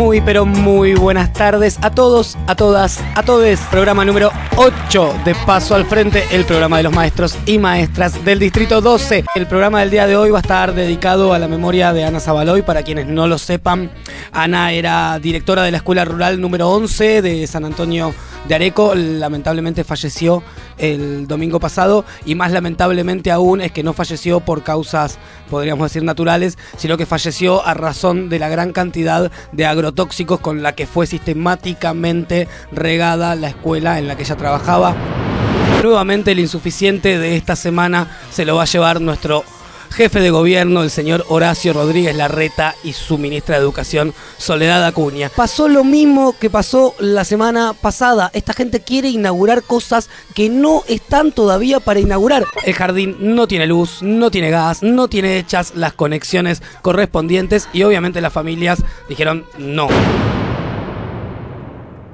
Muy, pero muy buenas tardes a todos, a todas, a todos. Programa número 8 de Paso al Frente, el programa de los maestros y maestras del Distrito 12. El programa del día de hoy va a estar dedicado a la memoria de Ana Zabaloy. Para quienes no lo sepan, Ana era directora de la Escuela Rural número 11 de San Antonio de Areco. Lamentablemente falleció el domingo pasado y más lamentablemente aún es que no falleció por causas, podríamos decir, naturales, sino que falleció a razón de la gran cantidad de agrotóxicos con la que fue sistemáticamente regada la escuela en la que ella trabajaba. Nuevamente el insuficiente de esta semana se lo va a llevar nuestro jefe de gobierno, el señor Horacio Rodríguez Larreta y su ministra de Educación, Soledad Acuña. Pasó lo mismo que pasó la semana pasada. Esta gente quiere inaugurar cosas que no están todavía para inaugurar. El jardín no tiene luz, no tiene gas, no tiene hechas las conexiones correspondientes y obviamente las familias dijeron no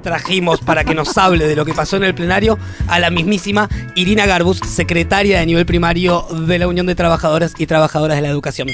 trajimos para que nos hable de lo que pasó en el plenario a la mismísima Irina Garbus, secretaria de nivel primario de la Unión de Trabajadoras y Trabajadoras de la Educación.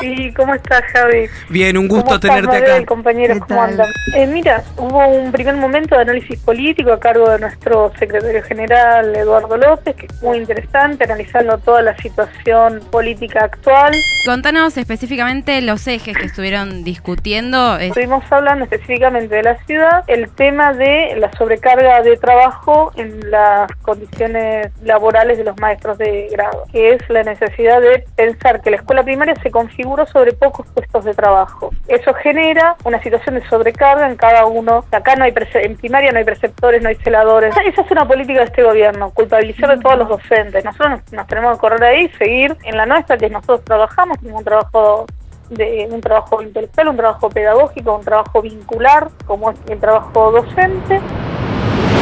Sí, ¿cómo estás, Javi? Bien, un gusto tenerte acá. compañeros, ¿cómo andan? Eh, mira, hubo un primer momento de análisis político a cargo de nuestro secretario general, Eduardo López, que es muy interesante, analizando toda la situación política actual. Contanos específicamente los ejes que estuvieron discutiendo. Estuvimos hablando específicamente de la ciudad, el tema de la sobrecarga de trabajo en las condiciones laborales de los maestros de grado, que es la necesidad de pensar que la escuela primaria se configura sobre pocos puestos de trabajo. Eso genera una situación de sobrecarga en cada uno. Acá no hay en primaria no hay preceptores, no hay celadores. Esa es una política de este gobierno, culpabilizar a todos los docentes. Nosotros nos, tenemos que correr ahí, seguir en la nuestra, que nosotros trabajamos, un trabajo de un trabajo intelectual, un trabajo pedagógico, un trabajo vincular, como es el trabajo docente.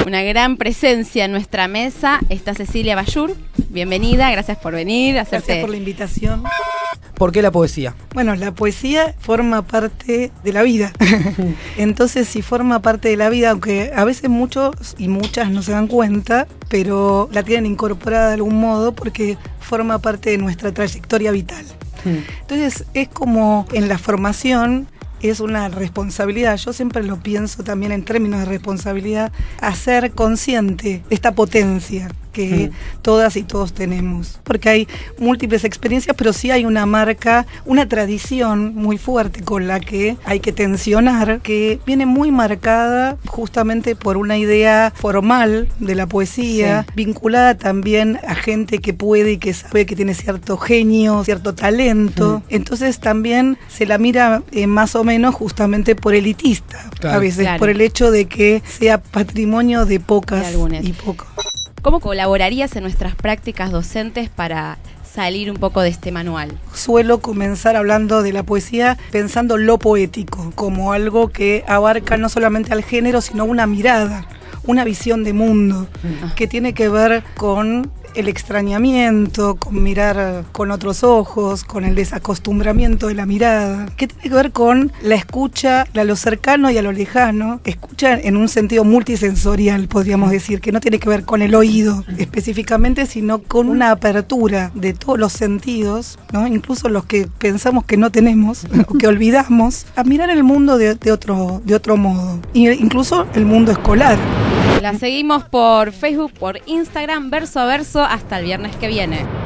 Una gran presencia en nuestra mesa está Cecilia Bayur. Bienvenida, gracias por venir. Gracias por la invitación. ¿Por qué la poesía? Bueno, la poesía forma parte de la vida. Entonces, si forma parte de la vida, aunque a veces muchos y muchas no se dan cuenta, pero la tienen incorporada de algún modo porque forma parte de nuestra trayectoria vital. Hmm. Entonces, es como en la formación es una responsabilidad, yo siempre lo pienso también en términos de responsabilidad, hacer consciente esta potencia que mm. todas y todos tenemos. Porque hay múltiples experiencias, pero sí hay una marca, una tradición muy fuerte con la que hay que tensionar, que viene muy marcada justamente por una idea formal de la poesía, vinculada también a gente que puede y que sabe que tiene cierto genio, cierto talento. Mm. Entonces también se la mira eh, más o menos justamente por elitista, a veces por el hecho de que sea patrimonio de pocas y pocos. ¿Cómo colaborarías en nuestras prácticas docentes para salir un poco de este manual? Suelo comenzar hablando de la poesía pensando lo poético, como algo que abarca no solamente al género, sino una mirada una visión de mundo que tiene que ver con el extrañamiento, con mirar con otros ojos, con el desacostumbramiento de la mirada, que tiene que ver con la escucha a lo cercano y a lo lejano, escucha en un sentido multisensorial, podríamos decir, que no tiene que ver con el oído específicamente, sino con una apertura de todos los sentidos, ¿no? incluso los que pensamos que no tenemos que olvidamos, a mirar el mundo de, otro, de otro modo, incluso el mundo escolar. La seguimos por Facebook, por Instagram, verso a verso, hasta el viernes que viene.